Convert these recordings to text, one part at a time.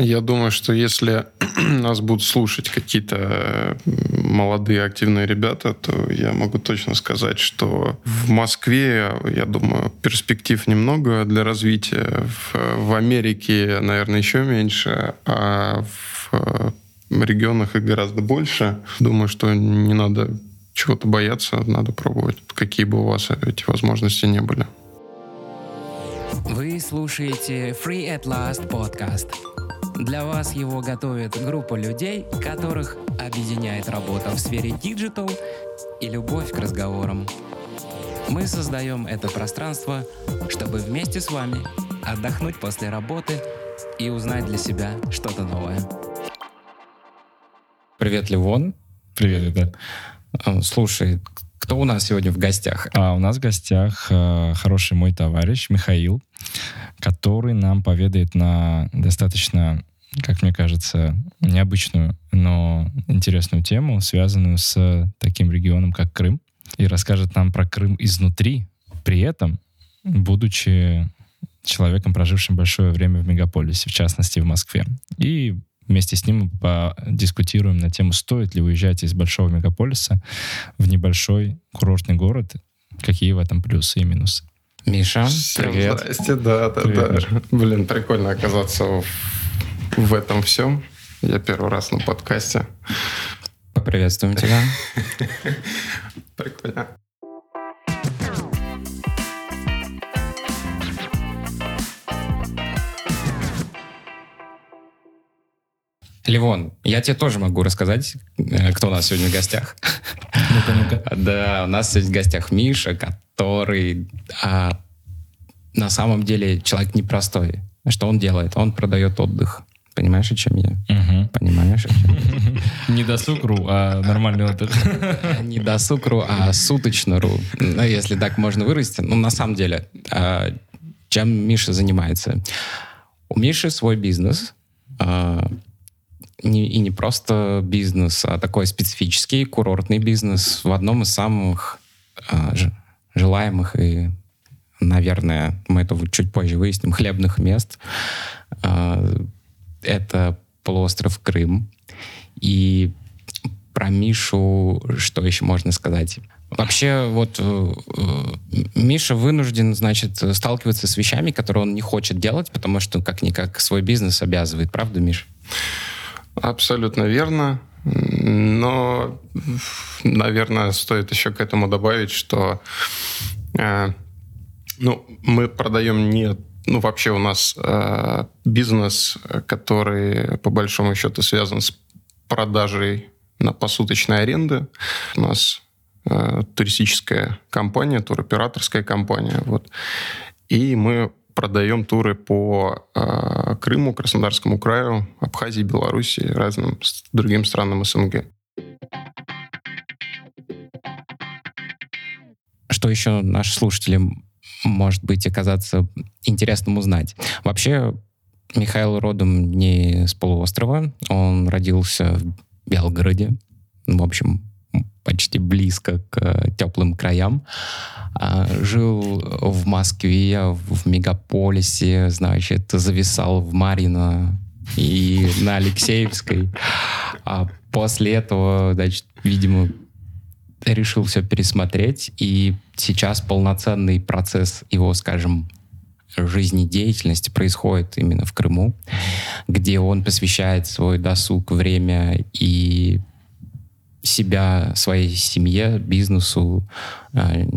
Я думаю, что если нас будут слушать какие-то молодые активные ребята, то я могу точно сказать, что в Москве, я думаю, перспектив немного для развития. В, в Америке, наверное, еще меньше, а в э, регионах их гораздо больше. Думаю, что не надо чего-то бояться, надо пробовать, какие бы у вас эти возможности не были. Вы слушаете Free at Last подкаст. Для вас его готовит группа людей, которых объединяет работа в сфере digital и любовь к разговорам. Мы создаем это пространство, чтобы вместе с вами отдохнуть после работы и узнать для себя что-то новое. Привет, Левон. Привет, ребят. А, слушай, кто у нас сегодня в гостях? А у нас в гостях э, хороший мой товарищ Михаил, который нам поведает на достаточно, как мне кажется, необычную, но интересную тему, связанную с таким регионом, как Крым, и расскажет нам про Крым изнутри, при этом будучи человеком, прожившим большое время в мегаполисе, в частности в Москве. И вместе с ним подискутируем на тему, стоит ли уезжать из большого мегаполиса в небольшой курортный город, какие в этом плюсы и минусы. Миша, привет. Здрасте, да, да, Привет, да. Блин, прикольно оказаться в, в этом всем. Я первый раз на подкасте. Поприветствуем тебя. Прикольно. Ливон, я тебе тоже могу рассказать, э, кто у нас сегодня в гостях. Ну-ка, ну-ка. Да, у нас сегодня в гостях Миша, который а, на самом деле человек непростой. Что он делает? Он продает отдых. Понимаешь, о чем я? Мгм. Понимаешь, о чем я? Не досуг.ру, а нормальный отдых. Не досуг.ру, а суточно.ру. Ну, если так можно выразить. Ну, на самом деле, а, чем Миша занимается? У Миши свой бизнес. Не- И не просто бизнес, а такой специфический курортный бизнес в одном из самых ж- желаемых и, наверное, мы это чуть позже выясним, хлебных мест. А, Это полуостров Крым. И про Мишу что еще можно сказать? Вообще, вот э, э, Миша вынужден, значит, сталкиваться с вещами, которые он не хочет делать, потому что как-никак свой бизнес обязывает. Правда, Миша? Абсолютно верно. Но, наверное, стоит еще к этому добавить, что э, ну, мы продаем не... Ну, вообще у нас э, бизнес, который, по большому счету, связан с продажей на посуточной аренды. У нас э, туристическая компания, туроператорская компания. Вот. И мы продаем туры по э, Крыму, Краснодарскому краю, Абхазии, Белоруссии, разным другим странам СНГ. Что еще нашим слушателям может быть оказаться интересным узнать? Вообще, Михаил родом не с полуострова. Он родился в Белгороде. В общем, почти близко к э, теплым краям. А, Жил в Москве, в мегаполисе, значит, зависал в Марино и на Алексеевской. А после этого, значит, видимо, решил все пересмотреть, и сейчас полноценный процесс его, скажем, жизнедеятельности происходит именно в Крыму, где он посвящает свой досуг, время и себя, своей семье, бизнесу, э,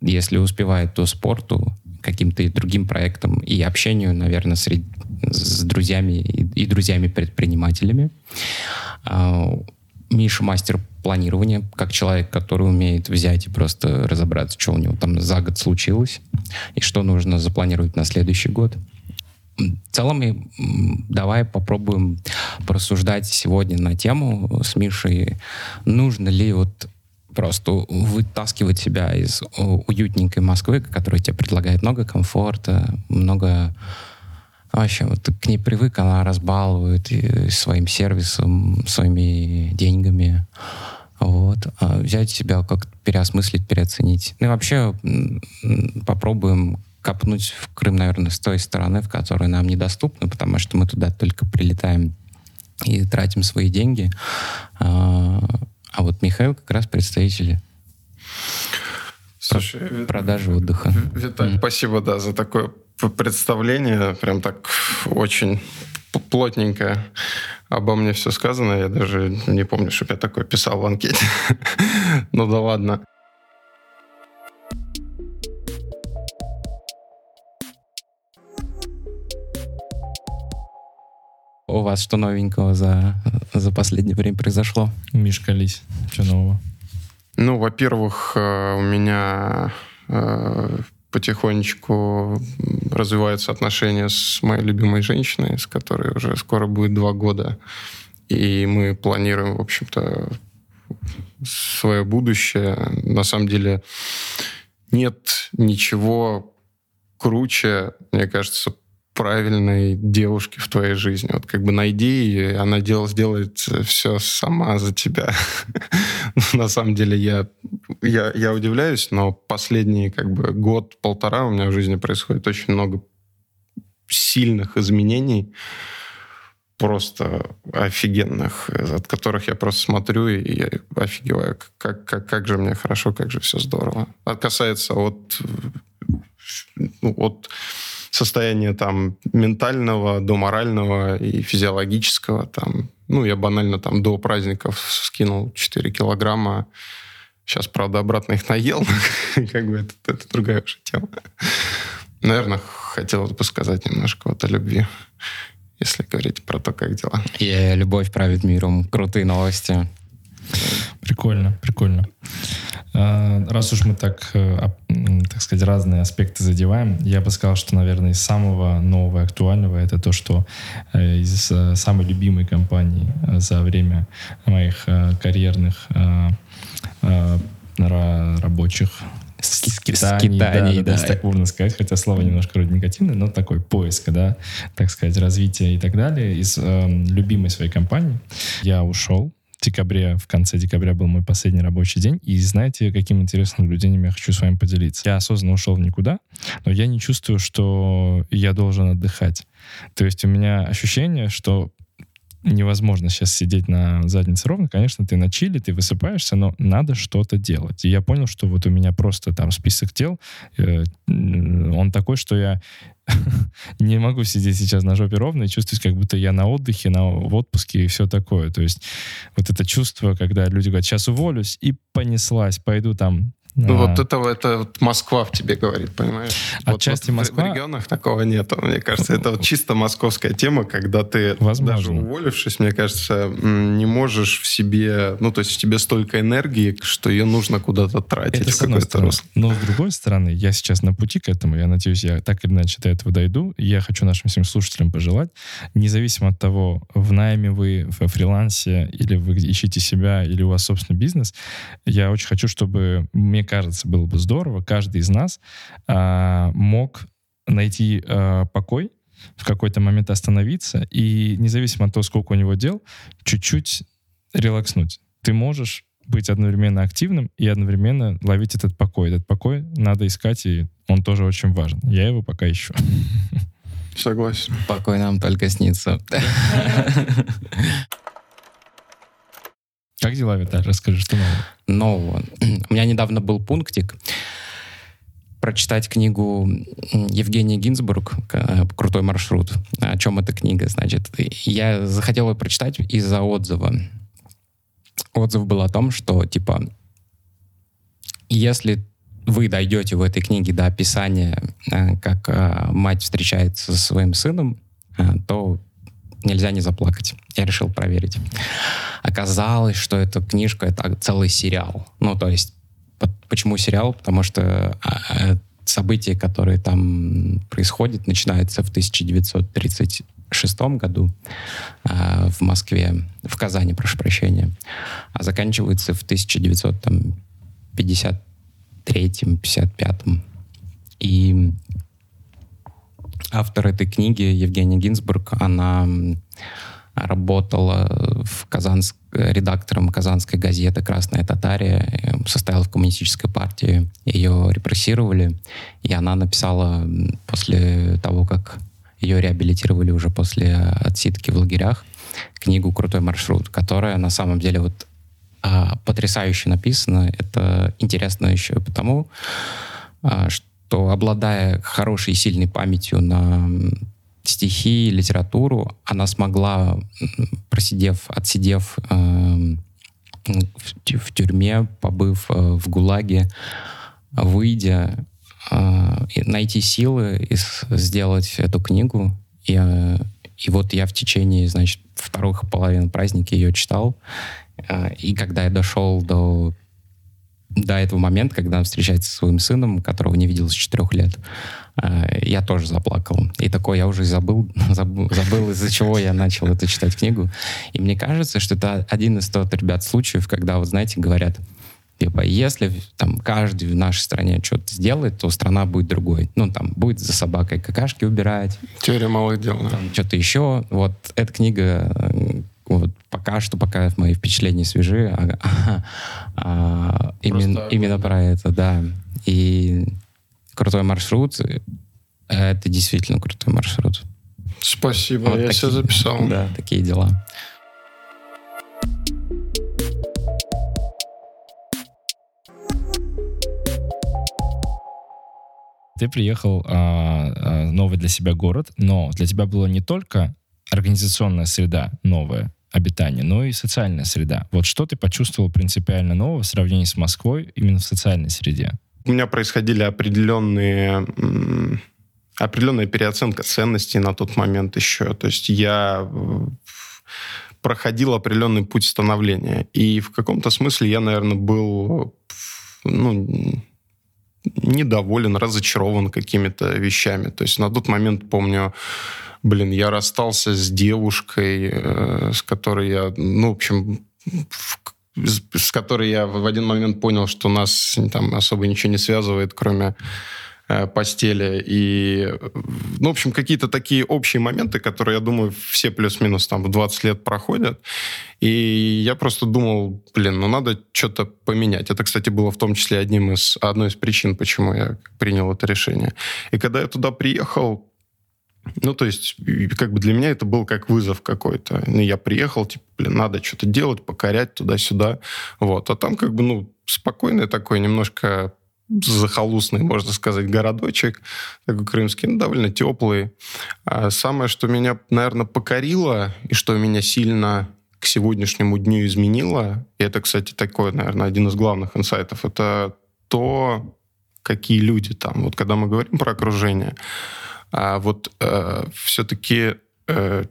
если успевает, то спорту, каким-то и другим проектам и общению, наверное, среди, с друзьями и, и друзьями-предпринимателями. А, Миша мастер планирования, как человек, который умеет взять и просто разобраться, что у него там за год случилось и что нужно запланировать на следующий год. В целом, давай попробуем порассуждать сегодня на тему с Мишей, нужно ли вот просто вытаскивать себя из о, уютненькой Москвы, которая тебе предлагает много комфорта, много Вообще, вот к ней привык, она разбалует своим сервисом, своими деньгами. Вот. А взять себя как переосмыслить, переоценить. Ну и вообще попробуем копнуть в Крым, наверное, с той стороны, в которой нам недоступно, потому что мы туда только прилетаем и тратим свои деньги. А, а вот Михаил как раз представитель Слушай, продажи отдыха. Виталь, mm. спасибо, да, за такое представление. Прям так очень плотненько обо мне все сказано. Я даже не помню, чтобы я такое писал в анкете. ну да ладно. У вас что новенького за, за последнее время произошло? Мишка Лись, что нового? Ну, во-первых, э, у меня э, потихонечку развиваются отношения с моей любимой женщиной, с которой уже скоро будет два года. И мы планируем, в общем-то, свое будущее. На самом деле нет ничего круче, мне кажется, правильной девушки в твоей жизни. Вот как бы найди ее, она дел, сделает все сама за тебя. На самом деле я, я, я удивляюсь, но последний как бы год-полтора у меня в жизни происходит очень много сильных изменений, просто офигенных, от которых я просто смотрю и я офигеваю, как, как, как же мне хорошо, как же все здорово. А касается от, ну, от состояния там ментального до морального и физиологического. Там, ну, я банально там до праздников скинул 4 килограмма. Сейчас, правда, обратно их наел. как бы это, это другая уже тема. Наверное, хотелось бы сказать немножко вот о любви, если говорить про то, как дела. И любовь правит миром. Крутые новости. Прикольно, прикольно. А, раз уж мы так, э, так сказать, разные аспекты задеваем, я бы сказал, что, наверное, из самого нового и актуального это то, что э, из э, самой любимой компании за время моих карьерных рабочих скитаний, скитаний да, да, да, так можно сказать, хотя слово немножко вроде негативное, но такой поиск, да, так сказать, развития и так далее. Из э, любимой своей компании я ушел, декабре, в конце декабря был мой последний рабочий день. И знаете, каким интересным наблюдением я хочу с вами поделиться? Я осознанно ушел в никуда, но я не чувствую, что я должен отдыхать. То есть у меня ощущение, что невозможно сейчас сидеть на заднице ровно. Конечно, ты на чили, ты высыпаешься, но надо что-то делать. И я понял, что вот у меня просто там список дел, э, он такой, что я не могу сидеть сейчас на жопе ровно и чувствовать, как будто я на отдыхе, на, в отпуске и все такое. То есть вот это чувство, когда люди говорят, сейчас уволюсь, и понеслась, пойду там ну, а. вот это, это вот Москва в тебе говорит, понимаешь? Отчасти вот, вот Москва... В регионах такого нет, мне кажется. Это вот чисто московская тема, когда ты, Возможно. даже уволившись, мне кажется, не можешь в себе... Ну, то есть в тебе столько энергии, что ее нужно куда-то тратить. Это с одной стороны. Но с другой стороны, я сейчас на пути к этому. Я надеюсь, я так или иначе до этого дойду. Я хочу нашим всем слушателям пожелать, независимо от того, в найме вы, в фрилансе, или вы ищете себя, или у вас собственный бизнес, я очень хочу, чтобы мне кажется, было бы здорово, каждый из нас а, мог найти а, покой, в какой-то момент остановиться и, независимо от того, сколько у него дел, чуть-чуть релакснуть. Ты можешь быть одновременно активным и одновременно ловить этот покой. Этот покой надо искать, и он тоже очень важен. Я его пока ищу. Согласен. Покой нам только снится. Как дела, Виталий? Расскажи, что нового? Нового. У меня недавно был пунктик прочитать книгу Евгения Гинзбург «Крутой маршрут». О чем эта книга, значит? Я захотел ее прочитать из-за отзыва. Отзыв был о том, что, типа, если вы дойдете в этой книге до описания, э, как э, мать встречается со своим сыном, э, то нельзя не заплакать. Я решил проверить. Оказалось, что эта книжка — это целый сериал. Ну, то есть, почему сериал? Потому что а, а, события, которые там происходят, начинаются в 1936 году э, в Москве, в Казани, прошу прощения, а заканчиваются в 1953-55. И автор этой книги, Евгения Гинзбург, она работала в Казанск, редактором казанской газеты «Красная Татария», состояла в коммунистической партии. Ее репрессировали, и она написала после того, как ее реабилитировали уже после отсидки в лагерях, книгу «Крутой маршрут», которая на самом деле вот а, потрясающе написана. Это интересно еще потому, а, что обладая хорошей и сильной памятью на стихи, литературу, она смогла, просидев, отсидев э, в, тюрьме, побыв э, в ГУЛАГе, выйдя, э, найти силы и сделать эту книгу. И, э, и вот я в течение, значит, вторых половин праздника ее читал. Э, и когда я дошел до до этого момента, когда он встречается со своим сыном, которого не видел с четырех лет, э, я тоже заплакал. И такой я уже забыл, забыл, забыл из-за чего я начал эту читать книгу. И мне кажется, что это один из тот, ребят, случаев, когда, вот знаете, говорят, типа, если там каждый в нашей стране что-то сделает, то страна будет другой. Ну, там, будет за собакой какашки убирать. Теория малых дел, да. Что-то еще. Вот эта книга э, вот пока что, пока мои впечатления свежи, а, а, а, именно, именно про это, да. И крутой маршрут, это действительно крутой маршрут. Спасибо, вот я такие, все записал. Да, такие дела. Ты приехал а, а, новый для себя город, но для тебя было не только организационная среда новая, обитания, но и социальная среда. Вот что ты почувствовал принципиально нового в сравнении с Москвой именно в социальной среде? У меня происходили определенные определенная переоценка ценностей на тот момент еще. То есть я проходил определенный путь становления. И в каком-то смысле я, наверное, был ну, недоволен, разочарован какими-то вещами. То есть на тот момент, помню, блин, я расстался с девушкой, э, с которой я, ну, в общем, с, с которой я в один момент понял, что нас там особо ничего не связывает, кроме э, постели. И, ну, в общем, какие-то такие общие моменты, которые, я думаю, все плюс-минус там в 20 лет проходят. И я просто думал, блин, ну надо что-то поменять. Это, кстати, было в том числе одним из, одной из причин, почему я принял это решение. И когда я туда приехал, ну, то есть, как бы для меня это был как вызов какой-то. Ну, я приехал, типа, блин, надо что-то делать, покорять туда-сюда. Вот. А там как бы, ну, спокойный такой, немножко захолустный, можно сказать, городочек, такой крымский, ну, довольно теплый. А самое, что меня, наверное, покорило, и что меня сильно к сегодняшнему дню изменило, и это, кстати, такой, наверное, один из главных инсайтов, это то, какие люди там. Вот когда мы говорим про окружение, а вот э, все-таки, э,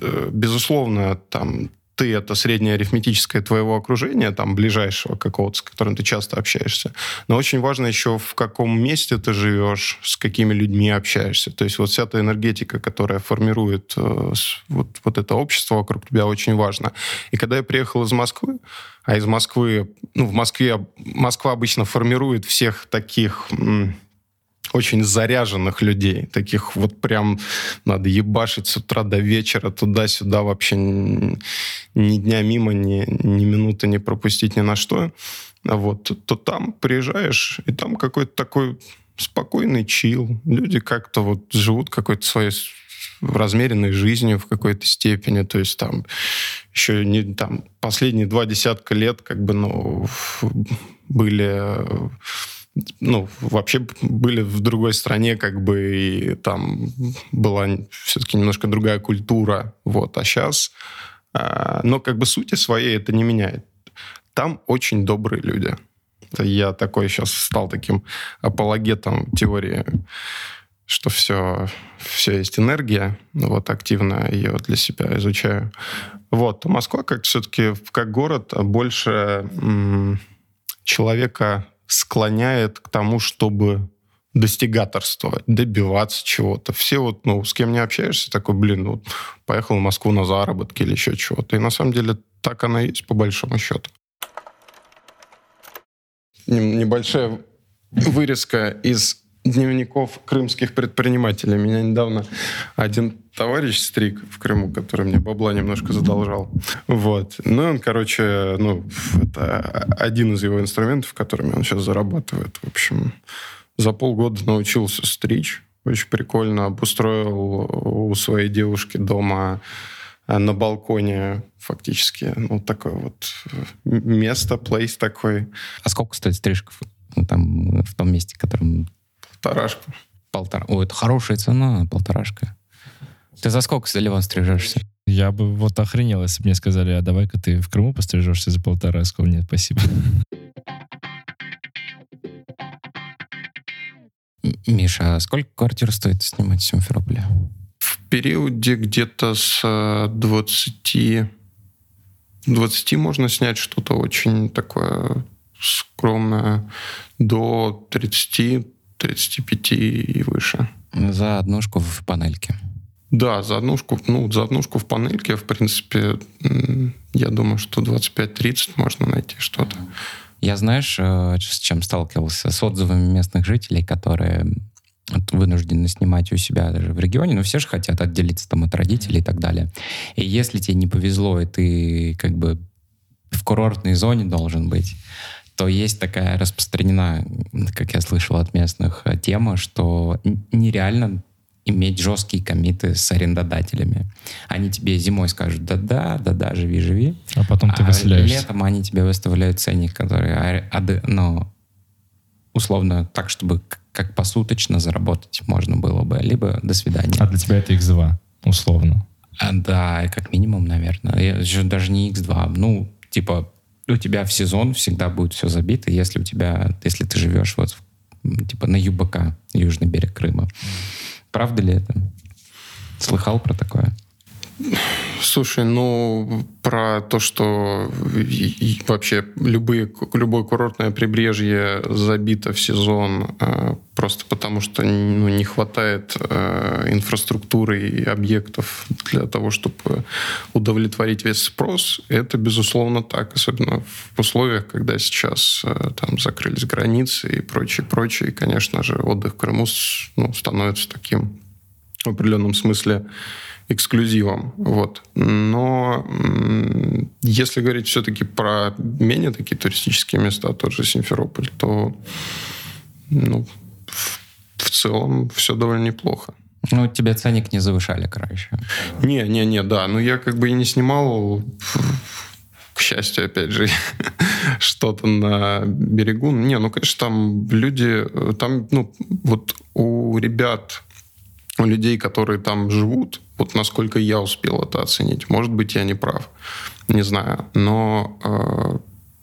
э, безусловно, там ты это среднее арифметическое твоего окружения, там, ближайшего какого-то, с которым ты часто общаешься. Но очень важно еще, в каком месте ты живешь, с какими людьми общаешься. То есть вот вся эта энергетика, которая формирует э, вот, вот это общество вокруг тебя, очень важно. И когда я приехал из Москвы, а из Москвы, ну, в Москве, Москва обычно формирует всех таких... М- очень заряженных людей, таких вот прям надо ебашить с утра до вечера, туда-сюда вообще ни, ни дня мимо, ни, ни минуты не пропустить ни на что. Вот, то, там приезжаешь, и там какой-то такой спокойный чил. Люди как-то вот живут какой-то своей размеренной жизнью в какой-то степени. То есть там еще не там последние два десятка лет как бы ну были ну, вообще были в другой стране, как бы, и там была все-таки немножко другая культура, вот, а сейчас, а, но как бы сути своей это не меняет. Там очень добрые люди. Я такой сейчас стал таким апологетом теории, что все, все есть энергия, вот активно ее для себя изучаю. Вот, Москва как все-таки как город больше м- человека склоняет к тому, чтобы достигаторствовать, добиваться чего-то. Все вот, ну, с кем не общаешься, такой, блин, ну, поехал в Москву на заработки или еще чего-то. И на самом деле так оно и есть, по большому счету. Небольшая вырезка из дневников крымских предпринимателей. Меня недавно один товарищ стриг в Крыму, который мне бабла немножко задолжал. Вот. Ну, он, короче, ну, это один из его инструментов, которыми он сейчас зарабатывает. В общем, за полгода научился стричь. Очень прикольно. Обустроил у своей девушки дома э, на балконе фактически, ну, такое вот э, место, плейс такой. А сколько стоит стрижка там, в том месте, в котором... Полторашку. Полтора. О, это хорошая цена, полторашка. Ты за сколько, Ливан, стрижешься? Я бы вот охренел, если бы мне сказали, а давай-ка ты в Крыму пострижешься за полтора. Я сказал, нет, спасибо. Миша, а сколько квартир стоит снимать в Симферополе? В периоде где-то с 20... 20 можно снять что-то очень такое скромное до 30, 35 и выше. За однушку в панельке. Да, за однушку, ну, за однушку в панельке, в принципе, я думаю, что 25-30 можно найти что-то. Я, знаешь, э, с чем сталкивался? С отзывами местных жителей, которые вынуждены снимать у себя даже в регионе, но все же хотят отделиться там от родителей и так далее. И если тебе не повезло, и ты как бы в курортной зоне должен быть, то есть такая распространена, как я слышал от местных, э, тема, что нереально иметь жесткие комиты с арендодателями. Они тебе зимой скажут «да-да, да-да, живи-живи». А потом ты а летом они тебе выставляют ценник, который, ну, условно, так, чтобы как посуточно заработать можно было бы, либо «до свидания». А для тебя это X2, условно? А, да, как минимум, наверное. Я, даже не X2. Ну, типа, у тебя в сезон всегда будет все забито, если у тебя, если ты живешь вот типа на ЮБК, Южный берег Крыма. Правда ли это? Слыхал про такое? Слушай, ну, про то, что вообще любые, любое курортное прибрежье забито в сезон э, просто потому, что ну, не хватает э, инфраструктуры и объектов для того, чтобы удовлетворить весь спрос, это, безусловно, так. Особенно в условиях, когда сейчас э, там закрылись границы и прочее, прочее. И, конечно же, отдых в Крыму ну, становится таким в определенном смысле эксклюзивом. Вот. Но если говорить все-таки про менее такие туристические места, тот же Симферополь, то ну, в, в целом все довольно неплохо. Ну, тебе ценник не завышали, короче. Не, не, не, да. Ну, я как бы и не снимал, к счастью, опять же, что-то на берегу. Не, ну, конечно, там люди, там, ну, вот у ребят, у людей, которые там живут, вот насколько я успел это оценить. Может быть, я не прав, не знаю. Но э,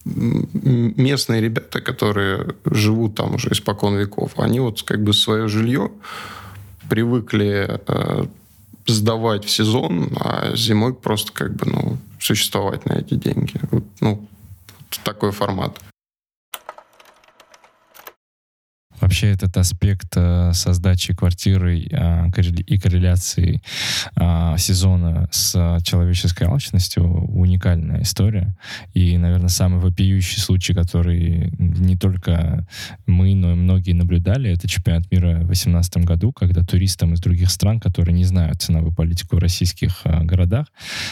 местные ребята, которые живут там уже испокон веков, они вот как бы свое жилье привыкли э, сдавать в сезон, а зимой просто как бы ну существовать на эти деньги. Вот, ну такой формат. Вообще этот аспект э, создачи квартиры э, и корреляции э, сезона с человеческой алчностью уникальная история. И, наверное, самый вопиющий случай, который не только мы, но и многие наблюдали, это чемпионат мира в 2018 году, когда туристам из других стран, которые не знают ценовую политику в российских городах,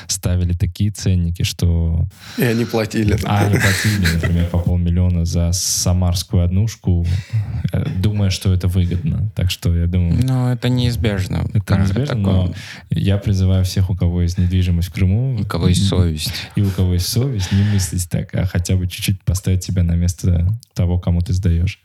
ставили такие ценники, что... И они платили. А они платили, например, по полмиллиона за самарскую однушку думая, что это выгодно. Так что я думаю... Ну, это неизбежно. Это неизбежно, такое... но я призываю всех, у кого есть недвижимость в Крыму... У кого есть совесть. И у кого есть совесть, не мыслить так, а хотя бы чуть-чуть поставить себя на место того, кому ты сдаешь.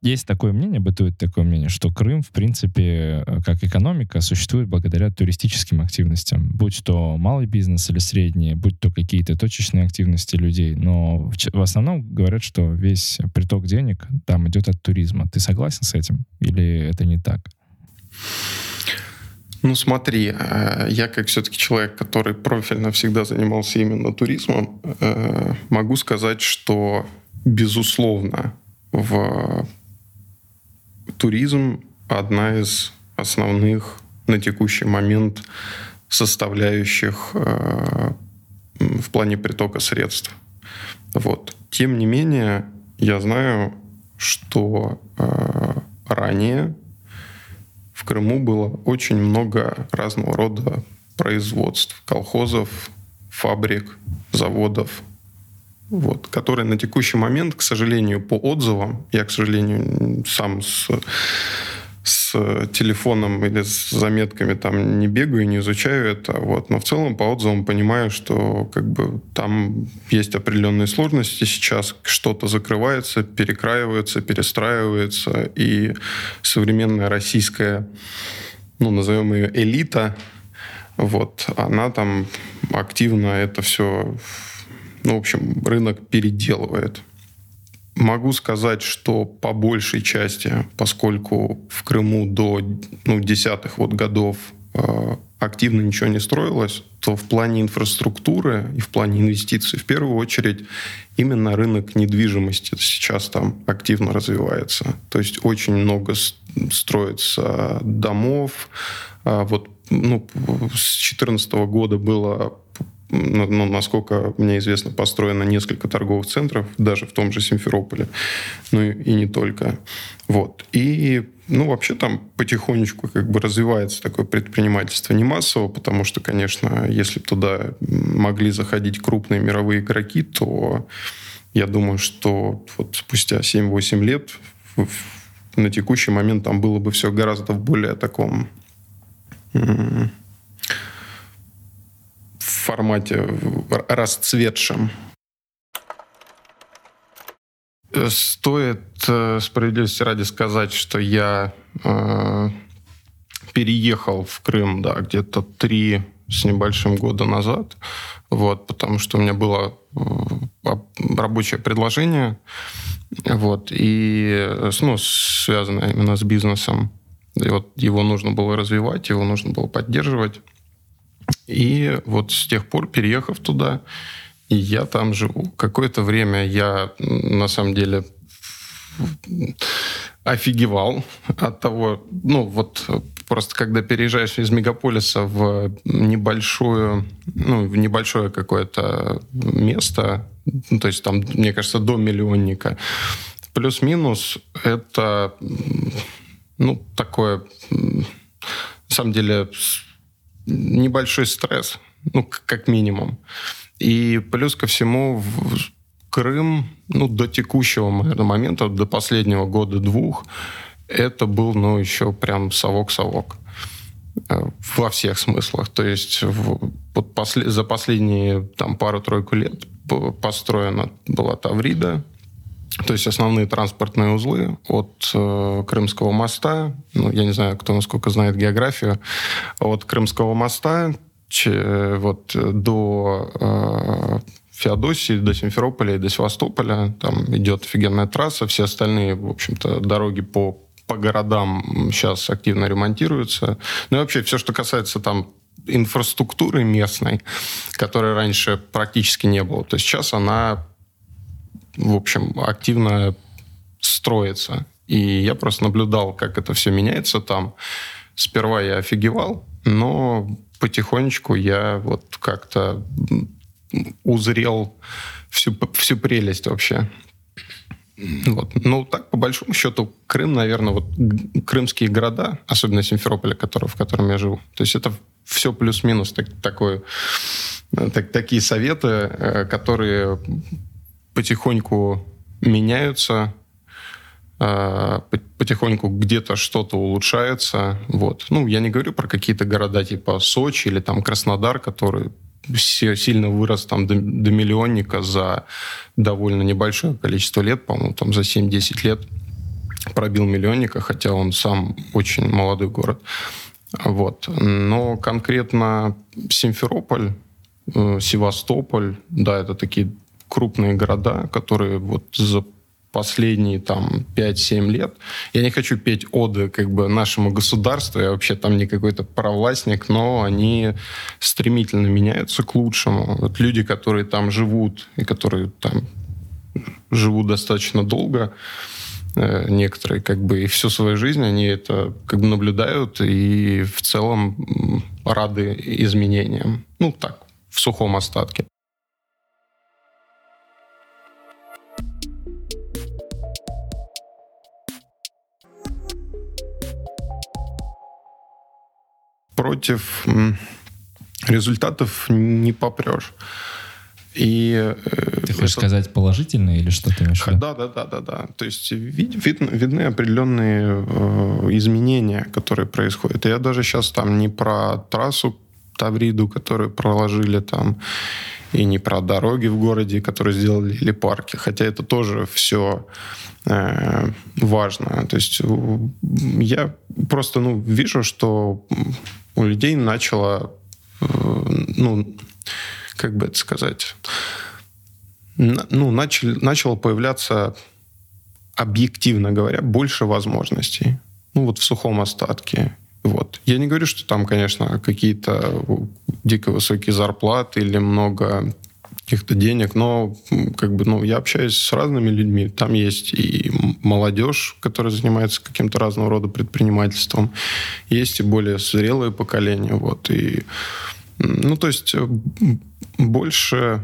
Есть такое мнение, бытует такое мнение, что Крым, в принципе, э, как экономика, существует благодаря туристическим активностям. Будь то малый бизнес или средний, будь то какие-то точечные активности людей. Но в, основном говорят, что весь приток денег там идет от туризма. Ты согласен с этим? Или это не так? Ну смотри, э, я как все-таки человек, который профильно всегда занимался именно туризмом, э, могу сказать, что безусловно в туризм одна из основных на текущий момент составляющих э, в плане притока средств. Вот. Тем не менее, я знаю что э, ранее в Крыму было очень много разного рода производств, колхозов, фабрик, заводов, вот, которые на текущий момент, к сожалению, по отзывам, я, к сожалению, сам с с телефоном или с заметками там не бегаю, не изучаю это, вот. но в целом по отзывам понимаю, что как бы там есть определенные сложности сейчас, что-то закрывается, перекраивается, перестраивается, и современная российская, ну, назовем ее элита, вот, она там активно это все, ну, в общем, рынок переделывает. Могу сказать, что по большей части, поскольку в Крыму до ну, десятых вот годов э, активно ничего не строилось, то в плане инфраструктуры и в плане инвестиций в первую очередь именно рынок недвижимости сейчас там активно развивается. То есть очень много строится домов. А вот ну, с 2014 года было ну, насколько мне известно, построено несколько торговых центров, даже в том же Симферополе, ну и, не только. Вот. И, ну, вообще там потихонечку как бы развивается такое предпринимательство не массово, потому что, конечно, если бы туда могли заходить крупные мировые игроки, то я думаю, что вот спустя 7-8 лет на текущий момент там было бы все гораздо в более таком формате расцветшем. Стоит э, справедливости ради сказать, что я э, переехал в Крым, да, где-то три с небольшим года назад, вот, потому что у меня было э, рабочее предложение, вот, и, ну, связанное именно с бизнесом. И вот его нужно было развивать, его нужно было поддерживать. И вот с тех пор, переехав туда, и я там живу. Какое-то время я, на самом деле, офигевал от того, ну вот просто когда переезжаешь из мегаполиса в небольшое, ну, в небольшое какое-то место, ну, то есть там, мне кажется, до миллионника, плюс-минус это, ну, такое, на самом деле, небольшой стресс, ну, как минимум. И плюс ко всему Крым, ну, до текущего момента, до последнего года-двух, это был, ну, еще прям совок-совок э, во всех смыслах. То есть в, вот после, за последние там пару-тройку лет построена была Таврида, то есть основные транспортные узлы от э, Крымского моста, ну, я не знаю, кто насколько знает географию, от Крымского моста че, вот, до э, Феодосии, до Симферополя и до Севастополя. Там идет офигенная трасса. Все остальные, в общем-то, дороги по по городам сейчас активно ремонтируются. Ну и вообще все, что касается там инфраструктуры местной, которой раньше практически не было, то сейчас она в общем, активно строится. И я просто наблюдал, как это все меняется там. Сперва я офигевал, но потихонечку я вот как-то узрел всю, всю прелесть вообще. Вот. Ну, так, по большому счету, Крым, наверное, вот крымские города, особенно Симферополь, который, в котором я живу, то есть это все плюс-минус так, такое, так, такие советы, э, которые потихоньку меняются, а, потихоньку где-то что-то улучшается. Вот. Ну, я не говорю про какие-то города типа Сочи или там Краснодар, который сильно вырос там до, до миллионника за довольно небольшое количество лет, по-моему, там за 7-10 лет пробил миллионника, хотя он сам очень молодой город. Вот. Но конкретно Симферополь, э, Севастополь, да, это такие крупные города, которые вот за последние там 5-7 лет. Я не хочу петь оды как бы нашему государству, я вообще там не какой-то провластник, но они стремительно меняются к лучшему. Вот люди, которые там живут и которые там живут достаточно долго, э, некоторые как бы и всю свою жизнь они это как бы наблюдают и в целом рады изменениям. Ну так, в сухом остатке. Против результатов не попрешь. И, э, Ты хочешь это... сказать положительно или что ты имеешь в виду? Да, да, да, да, да. То есть вид, вид, видны определенные э, изменения, которые происходят. И я даже сейчас там не про трассу Тавриду, которую проложили там, и не про дороги в городе, которые сделали, или парки. Хотя это тоже все э, важно. То есть я просто ну, вижу, что у людей начало э, ну, как бы это сказать, ну, начали, начало появляться, объективно говоря, больше возможностей. Ну, вот в сухом остатке. Вот. Я не говорю, что там, конечно, какие-то дико высокие зарплаты или много каких-то денег, но как бы, ну, я общаюсь с разными людьми. Там есть и молодежь, которая занимается каким-то разного рода предпринимательством, есть и более зрелое поколение, вот, и ну, то есть э, больше,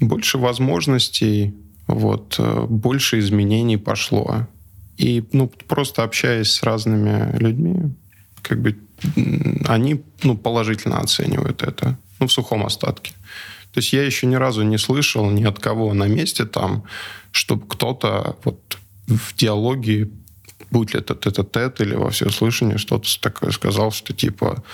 больше возможностей, вот, э, больше изменений пошло. И, ну, просто общаясь с разными людьми, как бы они, ну, положительно оценивают это, ну, в сухом остатке. То есть я еще ни разу не слышал ни от кого на месте там, чтобы кто-то вот в диалоге, будь ли это тет-а-тет или во всеуслышание, что-то такое сказал, что типа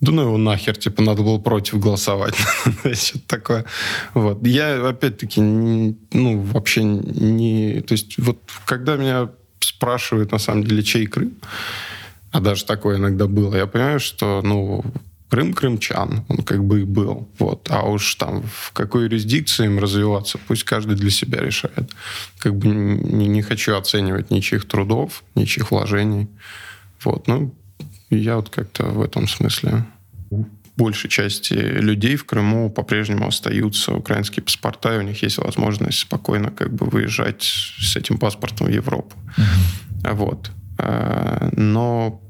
да ну его нахер, типа, надо было против голосовать. Что-то такое. Вот. Я, опять-таки, ну, вообще не... То есть, вот, когда меня спрашивают, на самом деле, чей Крым, а даже такое иногда было, я понимаю, что, ну, Крым крымчан, он как бы и был. Вот. А уж там в какой юрисдикции им развиваться, пусть каждый для себя решает. Как бы не, не хочу оценивать ничьих трудов, ничьих вложений. Вот. Ну, я вот как-то в этом смысле большей части людей в Крыму по-прежнему остаются украинские паспорта, и у них есть возможность спокойно как бы выезжать с этим паспортом в Европу. Mm-hmm. Вот. А, но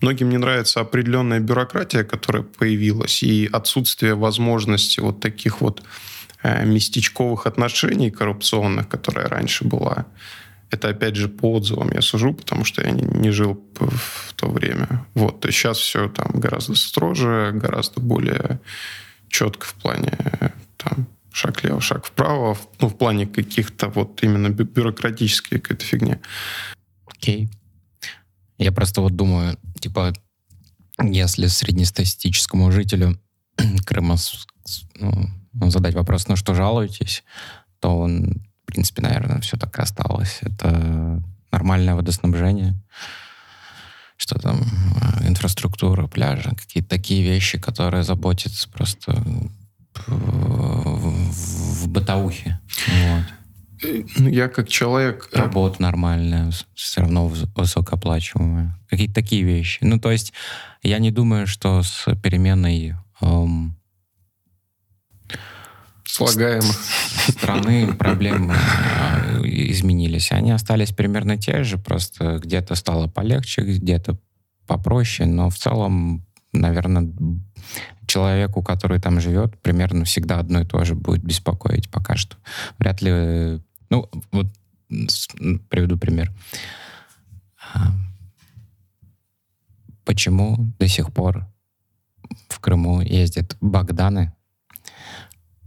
многим не нравится определенная бюрократия, которая появилась, и отсутствие возможности вот таких вот э, местечковых отношений коррупционных, которая раньше была. Это, опять же, по отзывам я сужу, потому что я не, жил в то время. Вот, то есть сейчас все там гораздо строже, гораздо более четко в плане там, шаг лево, шаг вправо, ну, в плане каких-то вот именно бюрократической какой-то фигни. Окей. Я просто вот думаю, типа, если среднестатистическому жителю Крыма ну, задать вопрос, ну что жалуетесь, то он в принципе, наверное, все так и осталось. Это нормальное водоснабжение, что там э, инфраструктура, пляжа, какие-то такие вещи, которые заботятся просто в, в бытовухе. Вот. Э, ну, я как человек... Э, Работа нормальная, все равно высокооплачиваемая. Какие-то такие вещи. Ну, то есть я не думаю, что с переменной эм, слагаемых страны проблемы а, изменились. Они остались примерно те же, просто где-то стало полегче, где-то попроще, но в целом, наверное, человеку, который там живет, примерно всегда одно и то же будет беспокоить пока что. Вряд ли... Ну, вот приведу пример. А, почему до сих пор в Крыму ездят Богданы,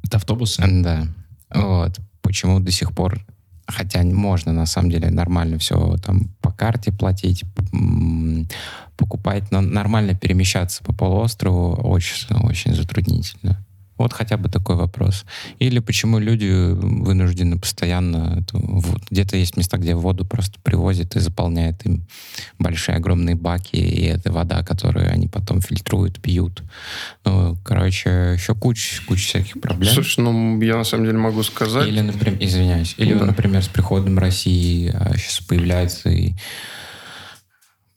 это автобусы? Да. Вот. Почему до сих пор, хотя можно на самом деле нормально все там по карте платить, покупать, но нормально перемещаться по полуострову очень, очень затруднительно. Вот хотя бы такой вопрос. Или почему люди вынуждены постоянно... Вот, где-то есть места, где воду просто привозят и заполняют им большие огромные баки, и это вода, которую они потом фильтруют, пьют. Ну, короче, еще куча, куча всяких проблем. Слушай, ну, я на самом деле могу сказать... Или, например, извиняюсь, или, да. например, с приходом России а, сейчас появляется и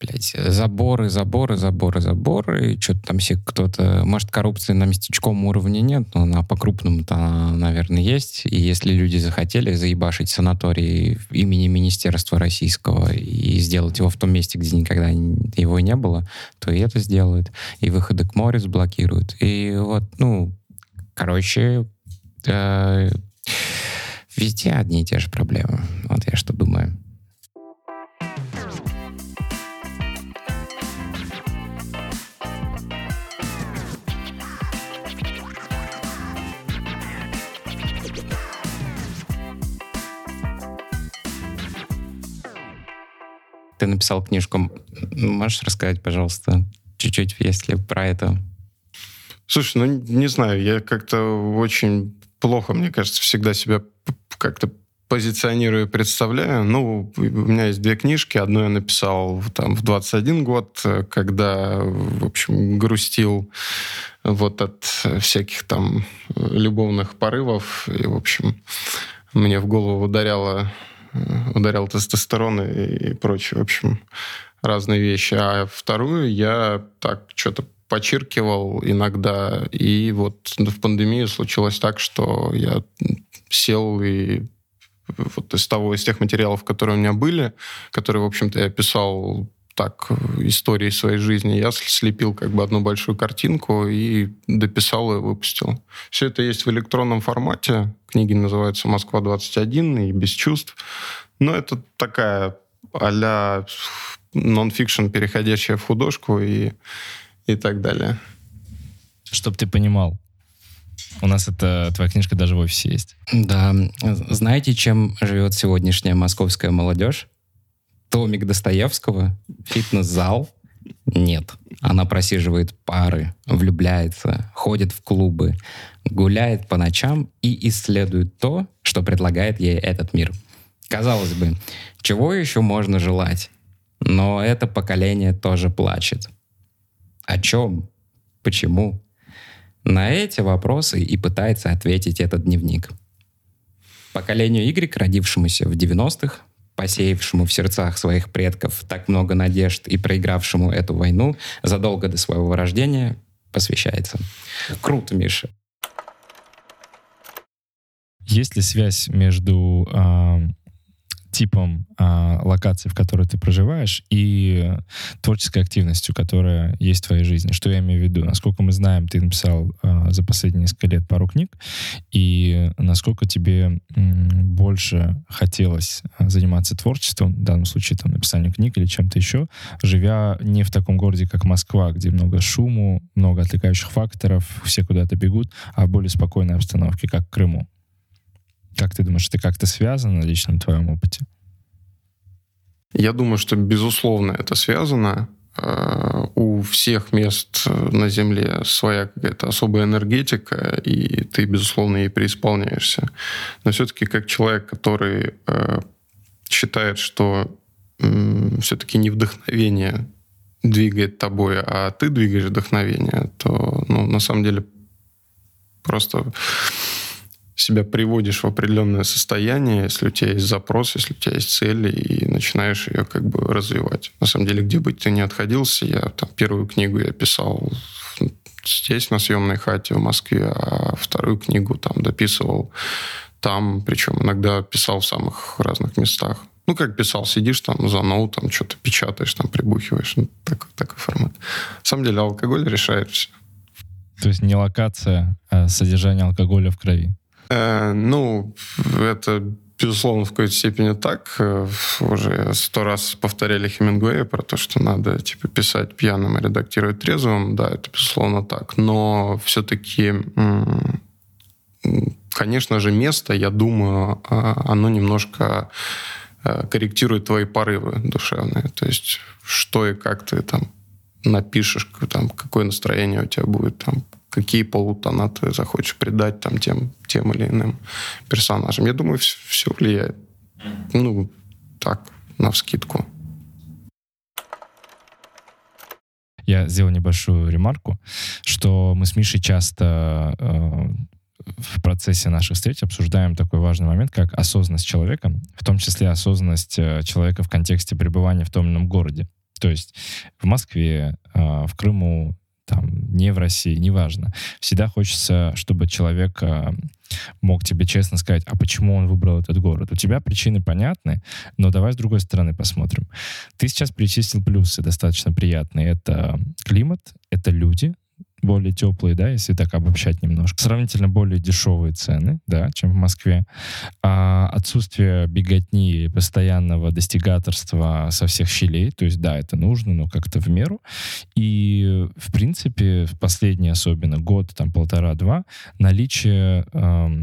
блядь, заборы, заборы, заборы, заборы, что-то там все кто-то... Может, коррупции на местечковом уровне нет, но на по-крупному-то, наверное, есть. И если люди захотели заебашить санаторий имени Министерства Российского и сделать его в том месте, где никогда его не было, то и это сделают. И выходы к морю заблокируют. И вот, ну, короче, э, везде одни и те же проблемы. Вот я что думаю. Ты написал книжку. Можешь рассказать, пожалуйста, чуть-чуть, если про это? Слушай, ну не знаю, я как-то очень плохо, мне кажется, всегда себя как-то позиционирую и представляю. Ну, у меня есть две книжки. Одну я написал там в 21 год, когда, в общем, грустил вот от всяких там любовных порывов. И, в общем, мне в голову ударяло, ударял тестостерон и, и прочее. В общем, разные вещи. А вторую я так что-то почиркивал иногда. И вот в пандемию случилось так, что я сел и вот из того, из тех материалов, которые у меня были, которые, в общем-то, я писал так истории своей жизни, я слепил как бы одну большую картинку и дописал и выпустил. Все это есть в электронном формате. Книги называются «Москва-21» и «Без чувств». Но это такая а-ля нон-фикшн, переходящая в художку и, и так далее. Чтоб ты понимал, у нас это твоя книжка даже в офисе есть. Да. Знаете, чем живет сегодняшняя московская молодежь? Томик Достоевского, фитнес-зал. Нет. Она просиживает пары, влюбляется, ходит в клубы, гуляет по ночам и исследует то, что предлагает ей этот мир. Казалось бы, чего еще можно желать? Но это поколение тоже плачет. О чем? Почему? На эти вопросы и пытается ответить этот дневник. Поколению Y, родившемуся в 90-х, посеявшему в сердцах своих предков так много надежд и проигравшему эту войну задолго до своего рождения, посвящается. Круто, Миша. Есть ли связь между э, типом а, локации, в которой ты проживаешь, и творческой активностью, которая есть в твоей жизни. Что я имею в виду? Насколько мы знаем, ты написал а, за последние несколько лет пару книг, и насколько тебе м, больше хотелось а, заниматься творчеством, в данном случае там написанием книг или чем-то еще, живя не в таком городе, как Москва, где много шуму, много отвлекающих факторов, все куда-то бегут, а в более спокойной обстановке, как Крыму. Как ты думаешь, это как-то связано на личном твоем опыте? Я думаю, что, безусловно, это связано. Э, у всех мест на Земле своя какая-то особая энергетика, и ты, безусловно, ей преисполняешься. Но все-таки как человек, который э, считает, что все-таки не вдохновение двигает тобой, а ты двигаешь вдохновение, то ну, на самом деле просто себя приводишь в определенное состояние, если у тебя есть запрос, если у тебя есть цели, и начинаешь ее как бы развивать. На самом деле, где бы ты ни отходился, я там первую книгу я писал здесь, на съемной хате в Москве, а вторую книгу там дописывал там, причем иногда писал в самых разных местах. Ну, как писал, сидишь там за ноутом, что-то печатаешь, там прибухиваешь. Ну, такой, такой формат. На самом деле алкоголь решает все. То есть не локация, а содержание алкоголя в крови. Э, ну, это безусловно, в какой-то степени так. Э, уже сто раз повторяли Хемингуэя про то, что надо типа писать пьяным и редактировать трезвым. Да, это безусловно так. Но все-таки, конечно же, место, я думаю, а, оно немножко э, корректирует твои порывы душевные. То есть, что и как ты там напишешь, там, какое настроение у тебя будет, там, какие полутона ты захочешь придать там тем, тем или иным персонажам. Я думаю, все, все влияет. Ну, так, на вскидку. Я сделал небольшую ремарку, что мы с Мишей часто э, в процессе наших встреч обсуждаем такой важный момент, как осознанность человека, в том числе осознанность э, человека в контексте пребывания в том или ином городе. То есть в Москве, э, в Крыму, там, не в России, неважно. Всегда хочется, чтобы человек э, мог тебе честно сказать, а почему он выбрал этот город. У тебя причины понятны, но давай с другой стороны посмотрим. Ты сейчас перечислил плюсы достаточно приятные. Это климат, это люди, более теплые, да, если так обобщать немножко. Сравнительно более дешевые цены, да, чем в Москве. А отсутствие беготни и постоянного достигаторства со всех щелей, то есть, да, это нужно, но как-то в меру. И, в принципе, в последний особенно год, там, полтора-два, наличие э,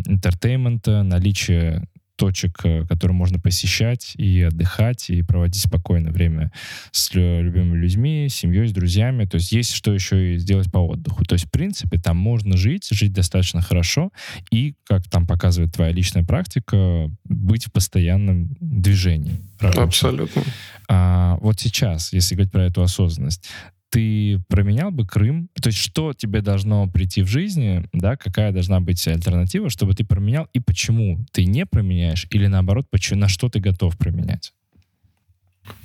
entertainment а, наличие точек, э, которые можно посещать и отдыхать, и проводить спокойное время с любимыми людьми, с семьей, с друзьями. То есть есть что еще и сделать по отдыху. То есть, в принципе, там можно жить, жить достаточно хорошо, и, как там показывает твоя личная практика, быть в постоянном движении. Рабочем. Абсолютно. А, вот сейчас, если говорить про эту осознанность, ты променял бы Крым? То есть что тебе должно прийти в жизни, да, какая должна быть альтернатива, чтобы ты променял, и почему ты не променяешь, или наоборот, почему, на что ты готов променять?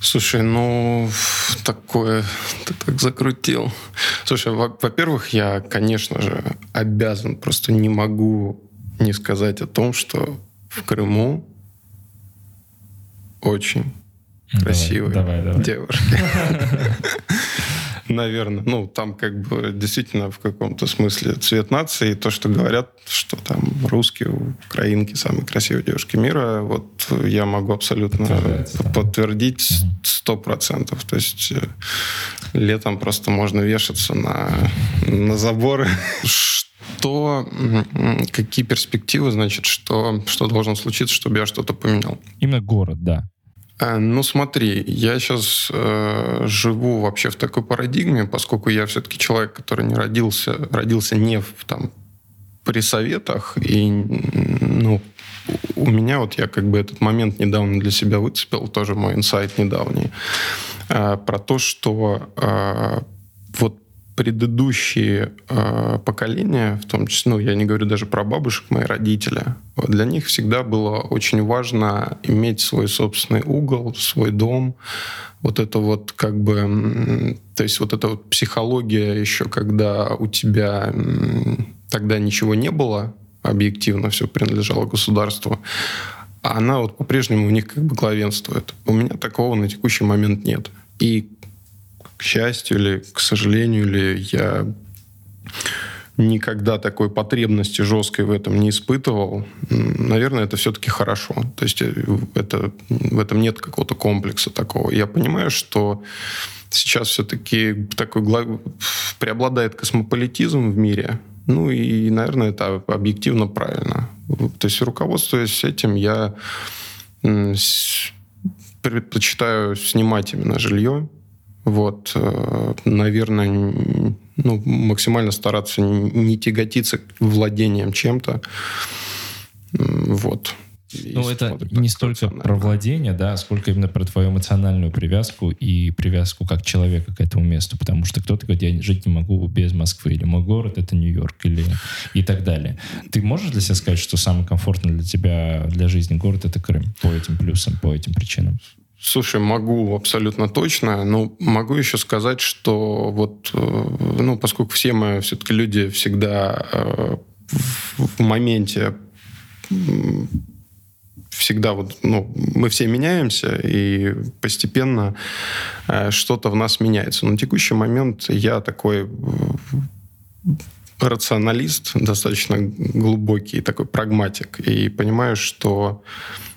Слушай, ну, такое, ты так закрутил. Слушай, во-первых, я, конечно же, обязан, просто не могу не сказать о том, что в Крыму очень красивые давай, давай, давай. девушки. наверное. Ну, там как бы действительно в каком-то смысле цвет нации. То, что говорят, что там русские, украинки самые красивые девушки мира, вот я могу абсолютно подтвердить сто процентов. То есть э, летом просто можно вешаться на, на заборы. Что, какие перспективы, значит, что, что должно случиться, чтобы я что-то поменял? Именно город, да. Э, ну, смотри, я сейчас э, живу вообще в такой парадигме, поскольку я все-таки человек, который не родился, родился не в, там, при советах, и ну, у меня вот я как бы этот момент недавно для себя выцепил, тоже мой инсайт недавний, э, про то, что э, вот предыдущие э, поколения, в том числе, ну, я не говорю даже про бабушек, мои родители, для них всегда было очень важно иметь свой собственный угол, свой дом. Вот это вот как бы, то есть вот эта вот психология еще, когда у тебя тогда ничего не было, объективно все принадлежало государству, она вот по-прежнему у них как бы главенствует. У меня такого на текущий момент нет. И к счастью или к сожалению, или я никогда такой потребности жесткой в этом не испытывал. Наверное, это все-таки хорошо. То есть э, это, в этом нет какого-то комплекса такого. Я понимаю, что сейчас все-таки такой преобладает космополитизм в мире. Ну и, наверное, это объективно правильно. То есть, руководствуясь этим, я предпочитаю снимать именно жилье, вот, э, наверное, ну, максимально стараться не тяготиться владением чем-то. Вот. Ну, это не столько про владение, да, сколько именно про твою эмоциональную привязку и привязку как человека к этому месту. Потому что кто-то говорит, я жить не могу без Москвы, или мой город — это Нью-Йорк, или и так далее. Ты можешь для себя сказать, что самый комфортный для тебя, для жизни город — это Крым? По этим плюсам, по этим причинам? Слушай, могу абсолютно точно, но могу еще сказать, что вот, э, ну, поскольку все мы все-таки люди всегда э, в моменте всегда вот, ну, мы все меняемся, и постепенно э, что-то в нас меняется. На текущий момент я такой рационалист, достаточно глубокий, такой прагматик, и понимаю, что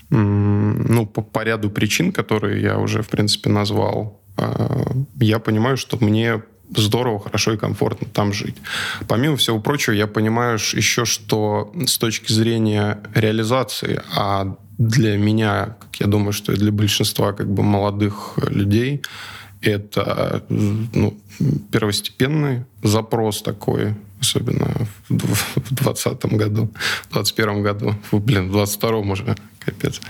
ну, по, по ряду причин, которые я уже, в принципе, назвал, а, я понимаю, что мне здорово, хорошо и комфортно там жить. Помимо всего прочего, я понимаю еще, что с точки зрения реализации, а для меня, как я думаю, что и для большинства как бы молодых людей, это ну, первостепенный запрос такой, особенно в 2020 году, в 2021 году, блин, в 2022 уже, капец.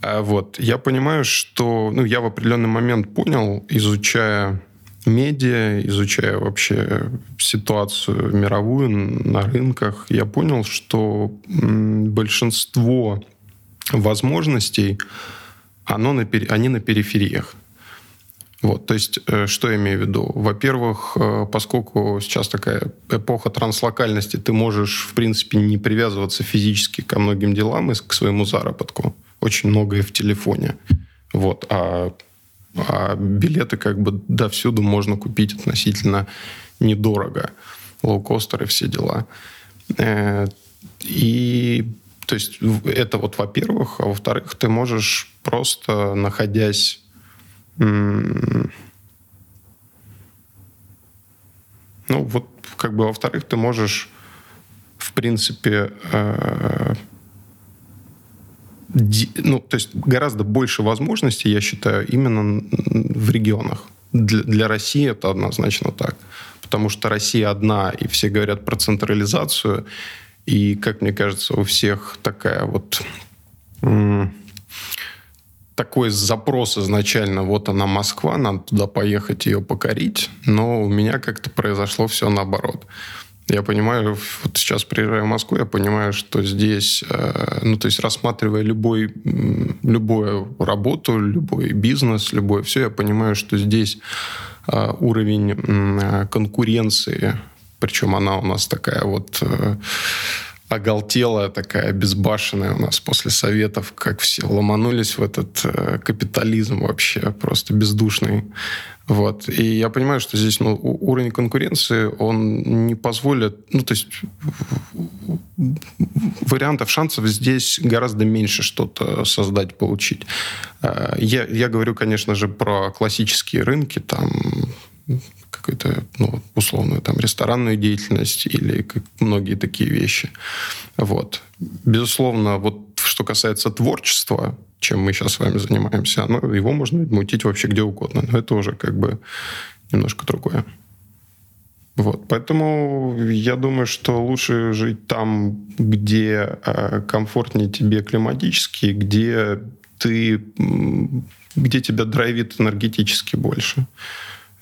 А вот, я понимаю, что, ну, я в определенный момент понял, изучая медиа, изучая вообще ситуацию мировую на рынках, я понял, что большинство возможностей, оно на, они на перифериях. Вот, то есть, э, что я имею в виду? Во-первых, э, поскольку сейчас такая эпоха транслокальности, ты можешь, в принципе, не привязываться физически ко многим делам и к своему заработку. Очень многое в телефоне. Вот, а, а билеты как бы довсюду можно купить относительно недорого. Лоукостеры, все дела. Э, и то есть это вот во-первых. А во-вторых, ты можешь просто, находясь ну, вот, как бы, во-вторых, ты можешь, в принципе, э, ну, то есть гораздо больше возможностей, я считаю, именно в регионах. Для, для России это однозначно так. Потому что Россия одна, и все говорят про централизацию. И, как мне кажется, у всех такая вот такой запрос изначально, вот она Москва, надо туда поехать ее покорить, но у меня как-то произошло все наоборот. Я понимаю, вот сейчас приезжаю в Москву, я понимаю, что здесь, э, ну, то есть рассматривая любой, любую работу, любой бизнес, любое все, я понимаю, что здесь э, уровень конкуренции, причем она у нас такая вот э, оголтелая такая, безбашенная у нас после Советов, как все ломанулись в этот капитализм вообще просто бездушный. Вот. И я понимаю, что здесь ну, уровень конкуренции, он не позволит... Ну, то есть вариантов, шансов здесь гораздо меньше что-то создать, получить. Э, я, я говорю, конечно же, про классические рынки, там какую-то, ну, условную там ресторанную деятельность или как многие такие вещи. Вот. Безусловно, вот что касается творчества, чем мы сейчас с вами занимаемся, оно, его можно мутить вообще где угодно. Но это уже как бы немножко другое. Вот. Поэтому я думаю, что лучше жить там, где э, комфортнее тебе климатически, где ты, где тебя драйвит энергетически больше.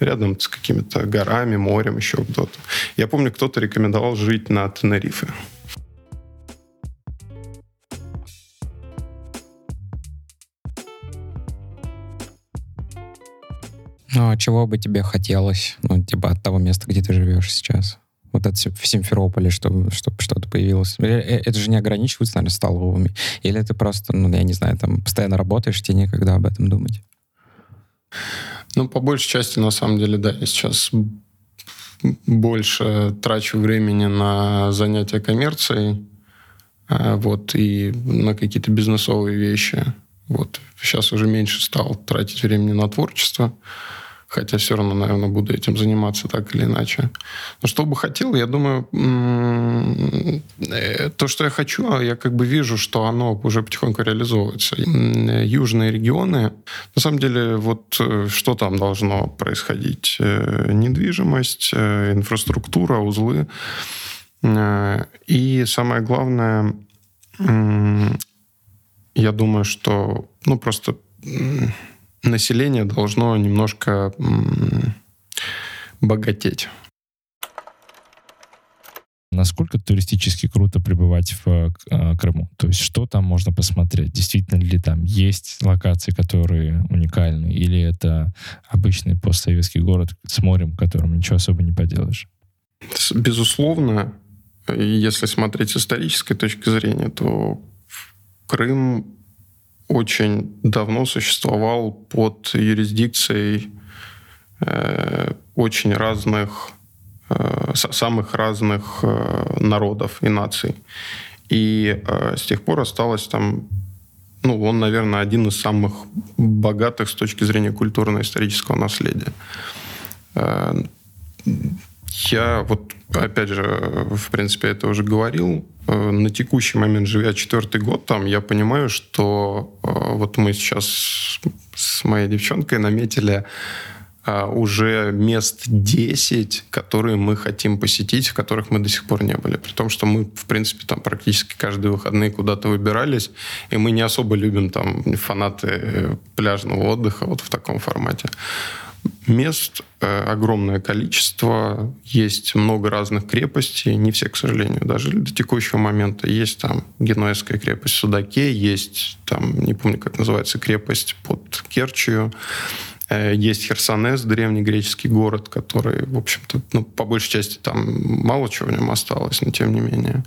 Рядом с какими-то горами, морем, еще кто-то. Я помню, кто-то рекомендовал жить на Тенерифе. Ну, а чего бы тебе хотелось, ну, типа от того места, где ты живешь сейчас? Вот это в Симферополе, чтобы, чтобы что-то появилось. Э, э, это же не ограничивается, наверное, столовыми. Или ты просто, ну, я не знаю, там постоянно работаешь, тебе некогда об этом думать? Ну, по большей части, на самом деле, да, я сейчас больше трачу времени на занятия коммерцией, э, вот, и на какие-то бизнесовые вещи. Вот. Сейчас уже меньше стал тратить времени на творчество хотя все равно, наверное, буду этим заниматься так или иначе. Но что бы хотел, я думаю, э, то, что я хочу, а я как бы вижу, что оно уже потихоньку реализовывается. Южные регионы, на самом деле, вот э, что там должно происходить? Э, недвижимость, инфраструктура, узлы. И самое главное, я думаю, что ну просто население должно немножко богатеть. Насколько туристически круто пребывать в э, Крыму? То есть что там можно посмотреть? Действительно ли там есть локации, которые уникальны? Или это обычный постсоветский город с морем, которым ничего особо не поделаешь? Безусловно, если смотреть с исторической точки зрения, то Крым очень давно существовал под юрисдикцией э, очень разных, э, самых разных э, народов и наций. И э, с тех пор осталось там, ну, он, наверное, один из самых богатых с точки зрения культурно-исторического наследия. Э, я вот, опять же, в принципе, это уже говорил, э, на текущий момент, живя четвертый год там, я понимаю, что э, вот мы сейчас с моей девчонкой наметили э, уже мест 10, которые мы хотим посетить, в которых мы до сих пор не были. При том, что мы, в принципе, там практически каждые выходные куда-то выбирались, и мы не особо любим там фанаты пляжного отдыха вот в таком формате. Мест э, огромное количество, есть много разных крепостей, не все, к сожалению, даже до текущего момента. Есть там Генуэзская крепость в Судаке, есть там, не помню, как называется, крепость под Керчью, э, есть Херсонес, древний греческий город, который, в общем-то, ну, по большей части там мало чего в нем осталось, но тем не менее.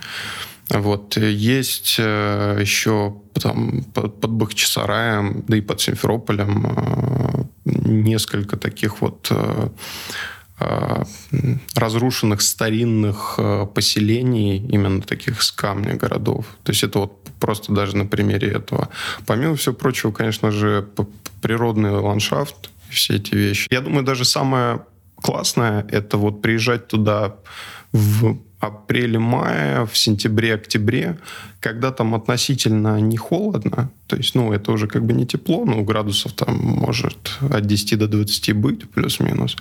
Вот. Есть э, еще там, под, Бахчисараем, да и под Симферополем э, несколько таких вот э, разрушенных старинных поселений, именно таких с камня городов. То есть это вот просто даже на примере этого. Помимо всего прочего, конечно же, природный ландшафт, все эти вещи. Я думаю, даже самое классное — это вот приезжать туда в апреле-мае, в сентябре-октябре, когда там относительно не холодно, то есть, ну, это уже как бы не тепло, но градусов там может от 10 до 20 быть, плюс-минус.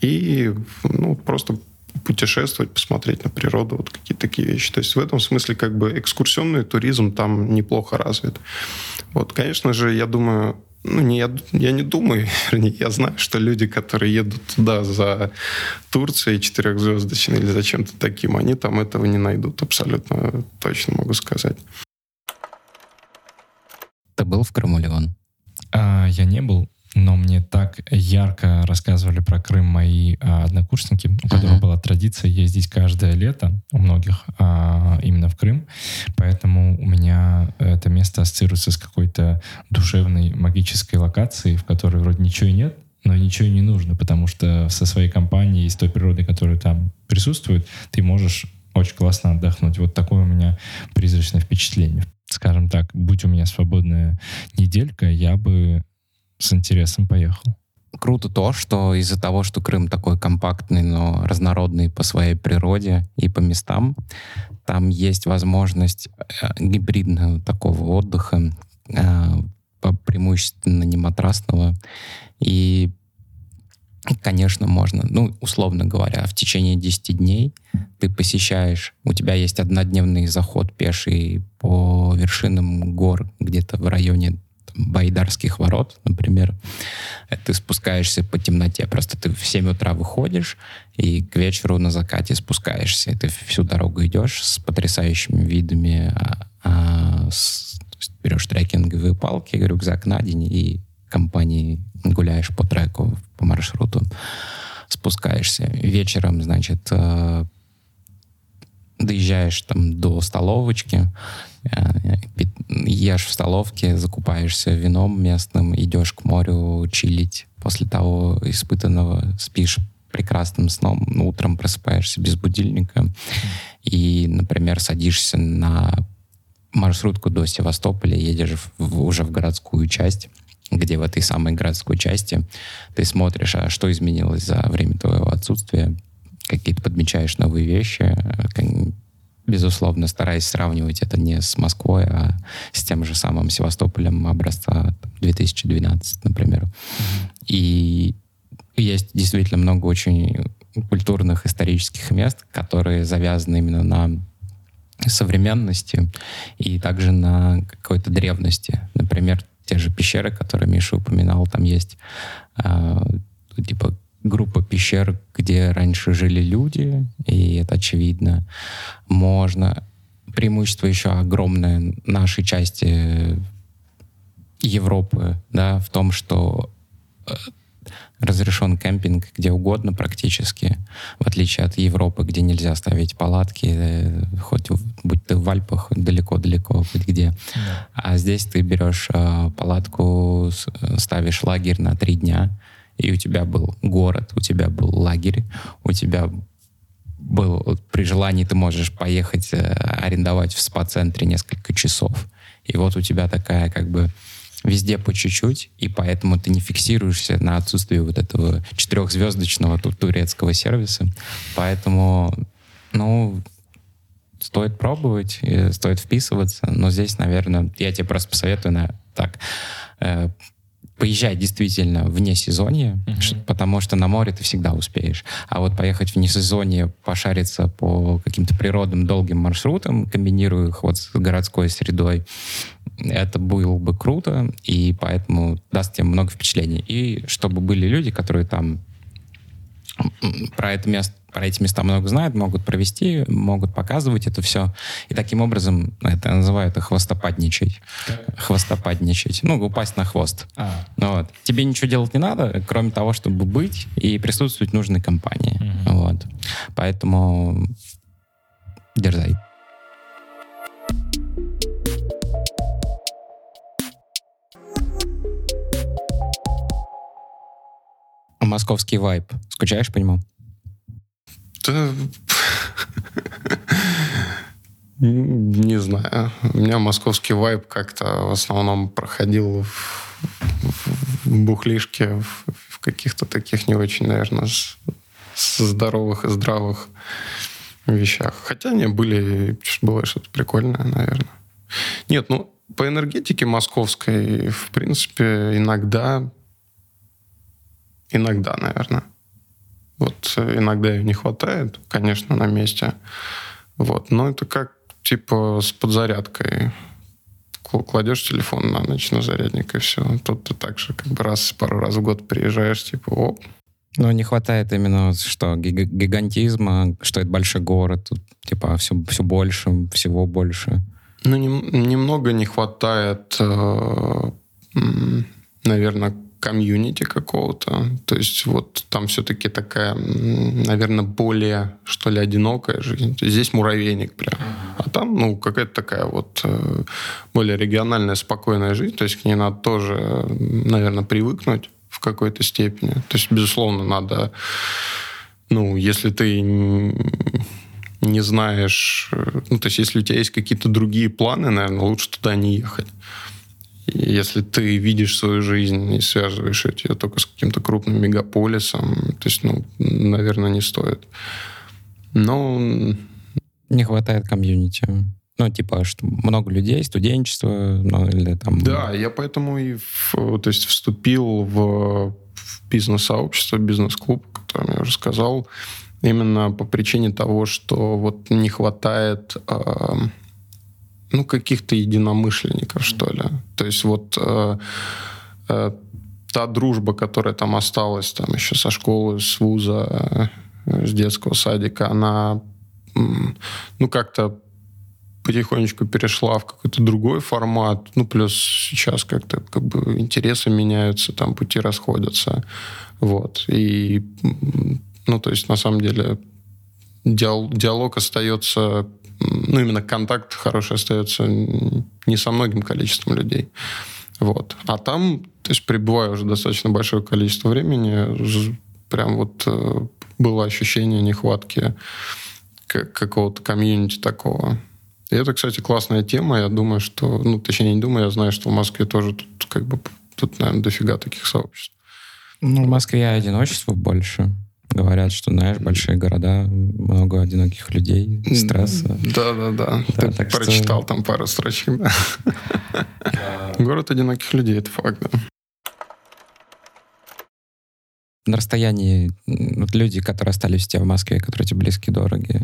И, ну, просто путешествовать, посмотреть на природу, вот какие-то такие вещи. То есть в этом смысле как бы экскурсионный туризм там неплохо развит. Вот, конечно же, я думаю, ну, не, я, я не думаю, вернее, я знаю, что люди, которые едут туда за Турцией четырехзвездочной или за чем-то таким, они там этого не найдут, абсолютно точно могу сказать. Ты был в Крыму, Леон? А, я не был, но мне так ярко рассказывали про Крым мои а, однокурсники, у которых uh-huh. была традиция ездить каждое лето, у многих а, именно в Крым, поэтому у меня это место ассоциируется с какой-то душевной магической локацией, в которой вроде ничего и нет, но ничего и не нужно, потому что со своей компанией, с той природой, которая там присутствует, ты можешь очень классно отдохнуть. Вот такое у меня призрачное впечатление. Скажем так, будь у меня свободная неделька, я бы с интересом поехал. Круто то, что из-за того, что Крым такой компактный, но разнородный по своей природе и по местам, там есть возможность э, гибридного такого отдыха, э, преимущественно не матрасного. И, конечно, можно, ну, условно говоря, в течение 10 дней ты посещаешь, у тебя есть однодневный заход пеший по вершинам гор где-то в районе Байдарских ворот, например, ты спускаешься по темноте. Просто ты в 7 утра выходишь, и к вечеру на закате спускаешься. И ты всю дорогу идешь с потрясающими видами. А, а, с, берешь трекинговые палки, рюкзак на день, и компании гуляешь по треку, по маршруту, спускаешься. Вечером, значит, э, доезжаешь там до столовочки, э, ешь в столовке, закупаешься вином местным, идешь к морю чилить. После того испытанного спишь прекрасным сном, ну, утром просыпаешься без будильника и, например, садишься на маршрутку до Севастополя, едешь в, уже в городскую часть, где в этой самой городской части ты смотришь, а что изменилось за время твоего отсутствия, какие-то подмечаешь новые вещи, э, безусловно, стараясь сравнивать это не с Москвой, а с тем же самым Севастополем образца 2012, например. Mm-hmm. И есть действительно много очень культурных, исторических мест, которые завязаны именно на современности и также на какой-то древности. Например, те же пещеры, которые Миша упоминал, там есть э, типа группа пещер, где раньше жили люди, и это очевидно. Можно. Преимущество еще огромное нашей части Европы, да, в том, что э, разрешен кемпинг где угодно практически, в отличие от Европы, где нельзя ставить палатки, э, хоть будь ты в Альпах далеко-далеко, хоть где. Да. А здесь ты берешь э, палатку, ставишь лагерь на три дня, и у тебя был город, у тебя был лагерь, у тебя был, при желании ты можешь поехать э, арендовать в спа-центре несколько часов. И вот у тебя такая как бы везде по чуть-чуть, и поэтому ты не фиксируешься на отсутствие вот этого четырехзвездочного турецкого сервиса. Поэтому, ну, стоит пробовать, стоит вписываться, но здесь, наверное, я тебе просто посоветую на так э, поезжай действительно вне сезонья, uh-huh. потому что на море ты всегда успеешь. А вот поехать вне сезонье, пошариться по каким-то природным долгим маршрутам, комбинируя их вот с городской средой, это было бы круто, и поэтому даст тебе много впечатлений. И чтобы были люди, которые там про это место про эти места много знают, могут провести, могут показывать это все. И таким образом это называют хвостопадничать. Хвостопадничать. Ну, упасть на хвост. А. Вот. Тебе ничего делать не надо, кроме того, чтобы быть и присутствовать в нужной компании. Угу. Вот. Поэтому дерзай. Московский вайп. Скучаешь по нему? Да... Не знаю. У меня московский вайб как-то в основном проходил в, в бухлишке, в, в каких-то таких не очень, наверное, здоровых и здравых вещах. Хотя они были, было что-то прикольное, наверное. Нет, ну, по энергетике московской, в принципе, иногда, иногда, наверное. Вот э, иногда ее не хватает, конечно, на месте. Вот, но это как типа с подзарядкой. Кладешь телефон на ночь на зарядник, и все. Тут ты так же как бы раз, пару раз в год приезжаешь, типа, оп, но не хватает именно что гигантизма, что это большой город, тут типа все, все больше, всего больше. Ну, не, немного не хватает, э, наверное, комьюнити какого-то. То есть вот там все-таки такая, наверное, более, что ли, одинокая жизнь. Здесь муравейник прям. А там, ну, какая-то такая вот э, более региональная, спокойная жизнь. То есть к ней надо тоже, наверное, привыкнуть в какой-то степени. То есть, безусловно, надо, ну, если ты не знаешь, ну, то есть, если у тебя есть какие-то другие планы, наверное, лучше туда не ехать. Если ты видишь свою жизнь и связываешь ее только с каким-то крупным мегаполисом, то есть, ну, наверное, не стоит. Но... Не хватает комьюнити. Ну, типа, что много людей, студенчество, ну, или там... Да, я поэтому и в, то есть вступил в, в бизнес-сообщество, бизнес-клуб, о котором я уже сказал, именно по причине того, что вот не хватает э, ну, каких-то единомышленников, что ли. То есть вот э, э, та дружба, которая там осталась там еще со школы, с вуза, э, с детского садика, она ну, как-то потихонечку перешла в какой-то другой формат. Ну, плюс сейчас как-то как бы интересы меняются, там пути расходятся. Вот. И, ну, то есть, на самом деле, диалог остается, ну, именно контакт хороший остается не со многим количеством людей. Вот. А там, то есть, пребывая уже достаточно большое количество времени, прям вот э, было ощущение нехватки какого-то комьюнити такого. И это, кстати, классная тема. Я думаю, что... Ну, точнее, не думаю, я знаю, что в Москве тоже тут как бы... Тут, наверное, дофига таких сообществ. Ну, в Москве одиночество больше. Говорят, что, знаешь, большие города, много одиноких людей, стресса. Да-да-да. Ты так прочитал что... там пару строчек, да. Город одиноких людей, это факт, да. На расстоянии вот люди, которые остались у тебя в Москве, которые тебе близки, дороги,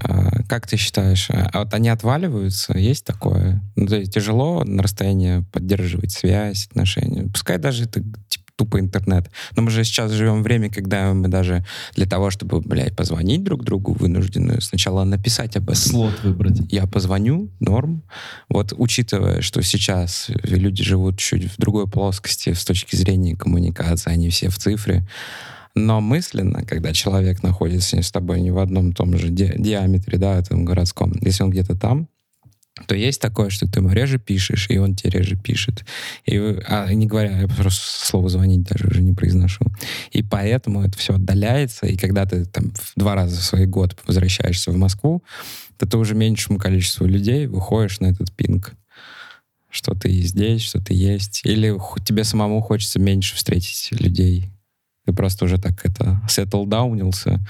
а, как ты считаешь, а, а вот они отваливаются? Есть такое? Ну, тяжело на расстоянии поддерживать связь, отношения. Пускай даже это тупо интернет. Но мы же сейчас живем в время, когда мы даже для того, чтобы, блядь, позвонить друг другу вынуждены сначала написать об этом. Слот выбрать. Я позвоню, норм. Вот учитывая, что сейчас люди живут чуть в другой плоскости с точки зрения коммуникации, они все в цифре, но мысленно, когда человек находится с тобой не в одном том же ди- диаметре, да, этом городском, если он где-то там, то есть такое, что ты ему реже пишешь, и он тебе реже пишет. И, а не говоря, я просто слово звонить даже уже не произношу. И поэтому это все отдаляется, и когда ты там в два раза в свой год возвращаешься в Москву, то ты уже меньшему количеству людей выходишь на этот пинг что ты здесь, что ты есть. Или тебе самому хочется меньше встретить людей ты просто уже так это settle даунился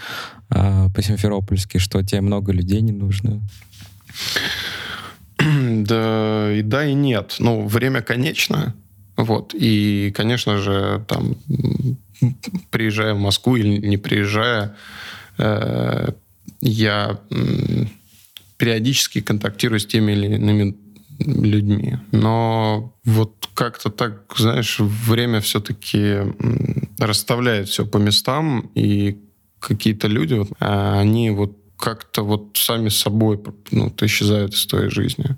а, по-симферопольски, что тебе много людей не нужно? Да и да, и нет. Ну, время конечно. Вот. И, конечно же, там, приезжая в Москву или не приезжая, э, я периодически контактирую с теми или иными людьми. Но вот как-то так, знаешь, время все-таки расставляет все по местам, и какие-то люди, а, они вот как-то вот сами собой ну, исчезают из твоей жизни.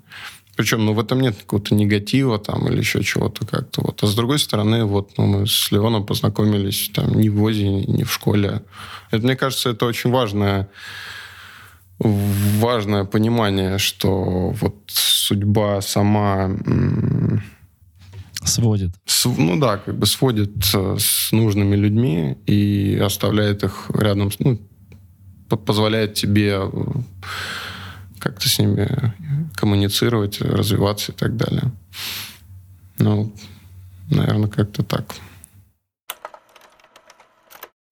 Причем, ну, в этом нет какого-то негатива там или еще чего-то как-то. Вот. А с другой стороны, вот, ну, мы с Леоном познакомились там не в ВОЗе, не в школе. Это, мне кажется, это очень важное важное понимание, что вот судьба сама сводит. С, ну да, как бы сводит э, с нужными людьми и оставляет их рядом, ну, позволяет тебе э, как-то с ними коммуницировать, развиваться и так далее. Ну, наверное, как-то так.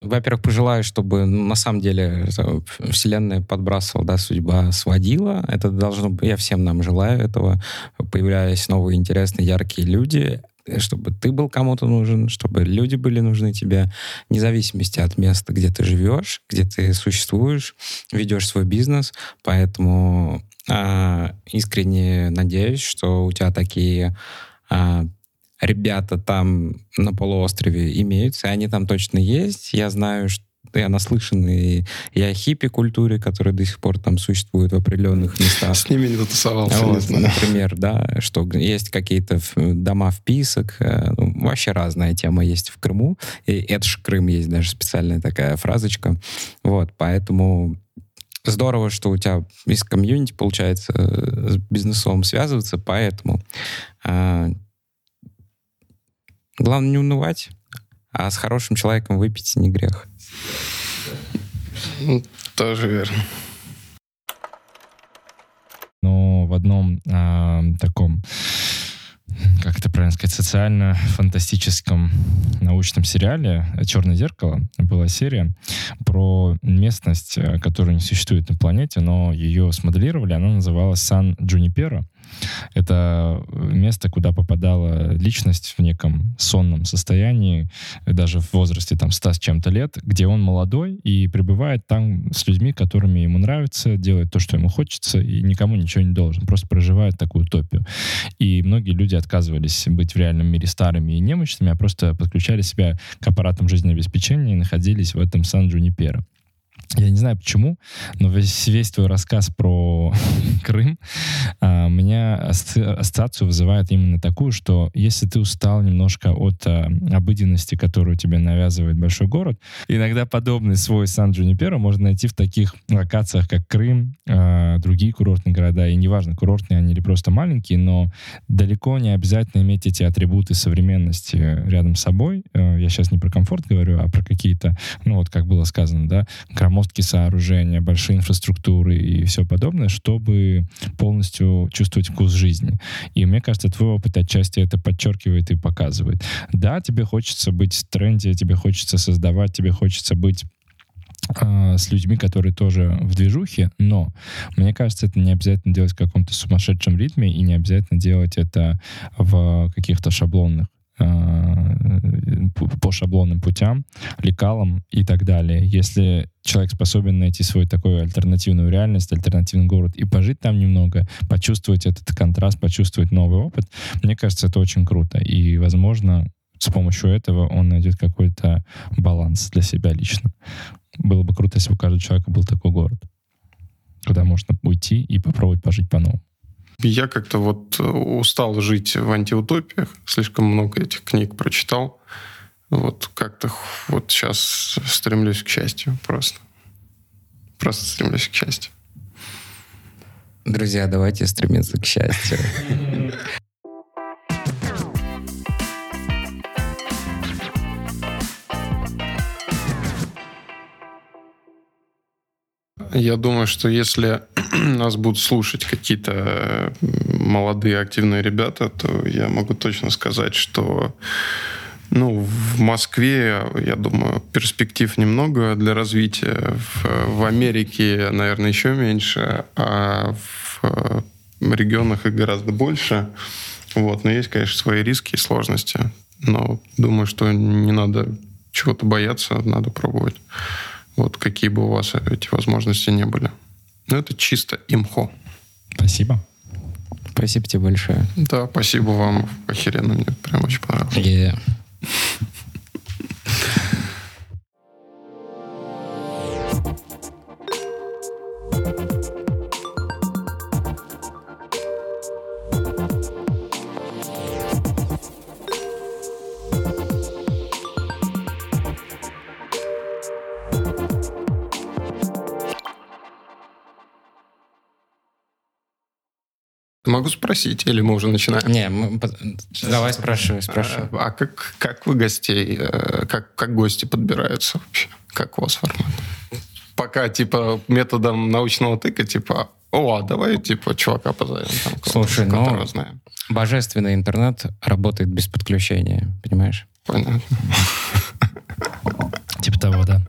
Во-первых, пожелаю, чтобы ну, на самом деле вселенная подбрасывала, да, судьба сводила. Это должно быть, я всем нам желаю этого. Появлялись новые интересные, яркие люди, чтобы ты был кому-то нужен, чтобы люди были нужны тебе, вне зависимости от места, где ты живешь, где ты существуешь, ведешь свой бизнес. Поэтому э, искренне надеюсь, что у тебя такие э, ребята там на полуострове имеются, они там точно есть. Я знаю, что я наслышан и, и о хиппи-культуре, которая до сих пор там существует в определенных местах. С ними не затусовался, вот, не знаю. Например, да, что есть какие-то дома вписок, э, ну, вообще разная тема есть в Крыму, и это же Крым, есть даже специальная такая фразочка. Вот, поэтому здорово, что у тебя из комьюнити получается э, с бизнесом связываться, поэтому э, главное не унывать, а с хорошим человеком выпить не грех. Ну, тоже верно. Но в одном э, таком как это правильно сказать, социально-фантастическом научном сериале «Черное зеркало» была серия про местность, э, которая не существует на планете, но ее смоделировали. Она называлась Сан-Джунипера. Это место, куда попадала личность в неком сонном состоянии, даже в возрасте там 100 с чем-то лет, где он молодой и пребывает там с людьми, которыми ему нравится, делает то, что ему хочется, и никому ничего не должен, просто проживает такую утопию. И многие люди отказывались быть в реальном мире старыми и немощными, а просто подключали себя к аппаратам жизнеобеспечения и находились в этом Сан-Джунипера. Я не знаю почему, но весь, весь твой рассказ про Крым а, меня ассоциацию вызывает именно такую, что если ты устал немножко от а, обыденности, которую тебе навязывает большой город, иногда подобный свой Сан-Джунипера можно найти в таких локациях, как Крым, а, другие курортные города. И неважно, курортные они или просто маленькие, но далеко не обязательно иметь эти атрибуты современности рядом с собой. А, я сейчас не про комфорт говорю, а про какие-то, ну вот как было сказано, да, громоздкие сооружения, большие инфраструктуры и все подобное, чтобы полностью чувствовать вкус жизни. И мне кажется, твой опыт отчасти это подчеркивает и показывает. Да, тебе хочется быть в тренде, тебе хочется создавать, тебе хочется быть а, с людьми, которые тоже в движухе, но мне кажется, это не обязательно делать в каком-то сумасшедшем ритме и не обязательно делать это в каких-то шаблонных по шаблонным путям, лекалам и так далее. Если человек способен найти свою такую альтернативную реальность, альтернативный город и пожить там немного, почувствовать этот контраст, почувствовать новый опыт, мне кажется, это очень круто. И, возможно, с помощью этого он найдет какой-то баланс для себя лично. Было бы круто, если бы у каждого человека был такой город, куда можно уйти и попробовать пожить по-новому. Я как-то вот э, устал жить в антиутопиях, слишком много этих книг прочитал. Вот как-то вот сейчас стремлюсь к счастью просто. Просто стремлюсь к счастью. Друзья, давайте стремиться к счастью. Я думаю, что если нас будут слушать какие-то э, молодые активные ребята, то я могу точно сказать, что ну, в Москве, я думаю, перспектив немного для развития. В, в Америке, наверное, еще меньше, а в э, регионах их гораздо больше. Вот. Но есть, конечно, свои риски и сложности. Но думаю, что не надо чего-то бояться, надо пробовать. Вот какие бы у вас эти возможности не были. Но это чисто имхо. Спасибо. Спасибо тебе большое. Да, спасибо вам. Охеренно, мне прям очень понравилось. Yeah. Могу спросить, или мы уже начинаем? Не, мы... давай спрашивай, спрашивай. А, а как, как вы гостей, э, как, как гости подбираются вообще? Как у вас формат? Пока, типа, методом научного тыка, типа, о, а давай, типа, чувака позовем. Там, Слушай, ну, знаем. божественный интернет работает без подключения, понимаешь? Понятно. Типа того, да.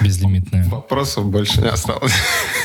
Безлимитная. Вопросов больше не осталось.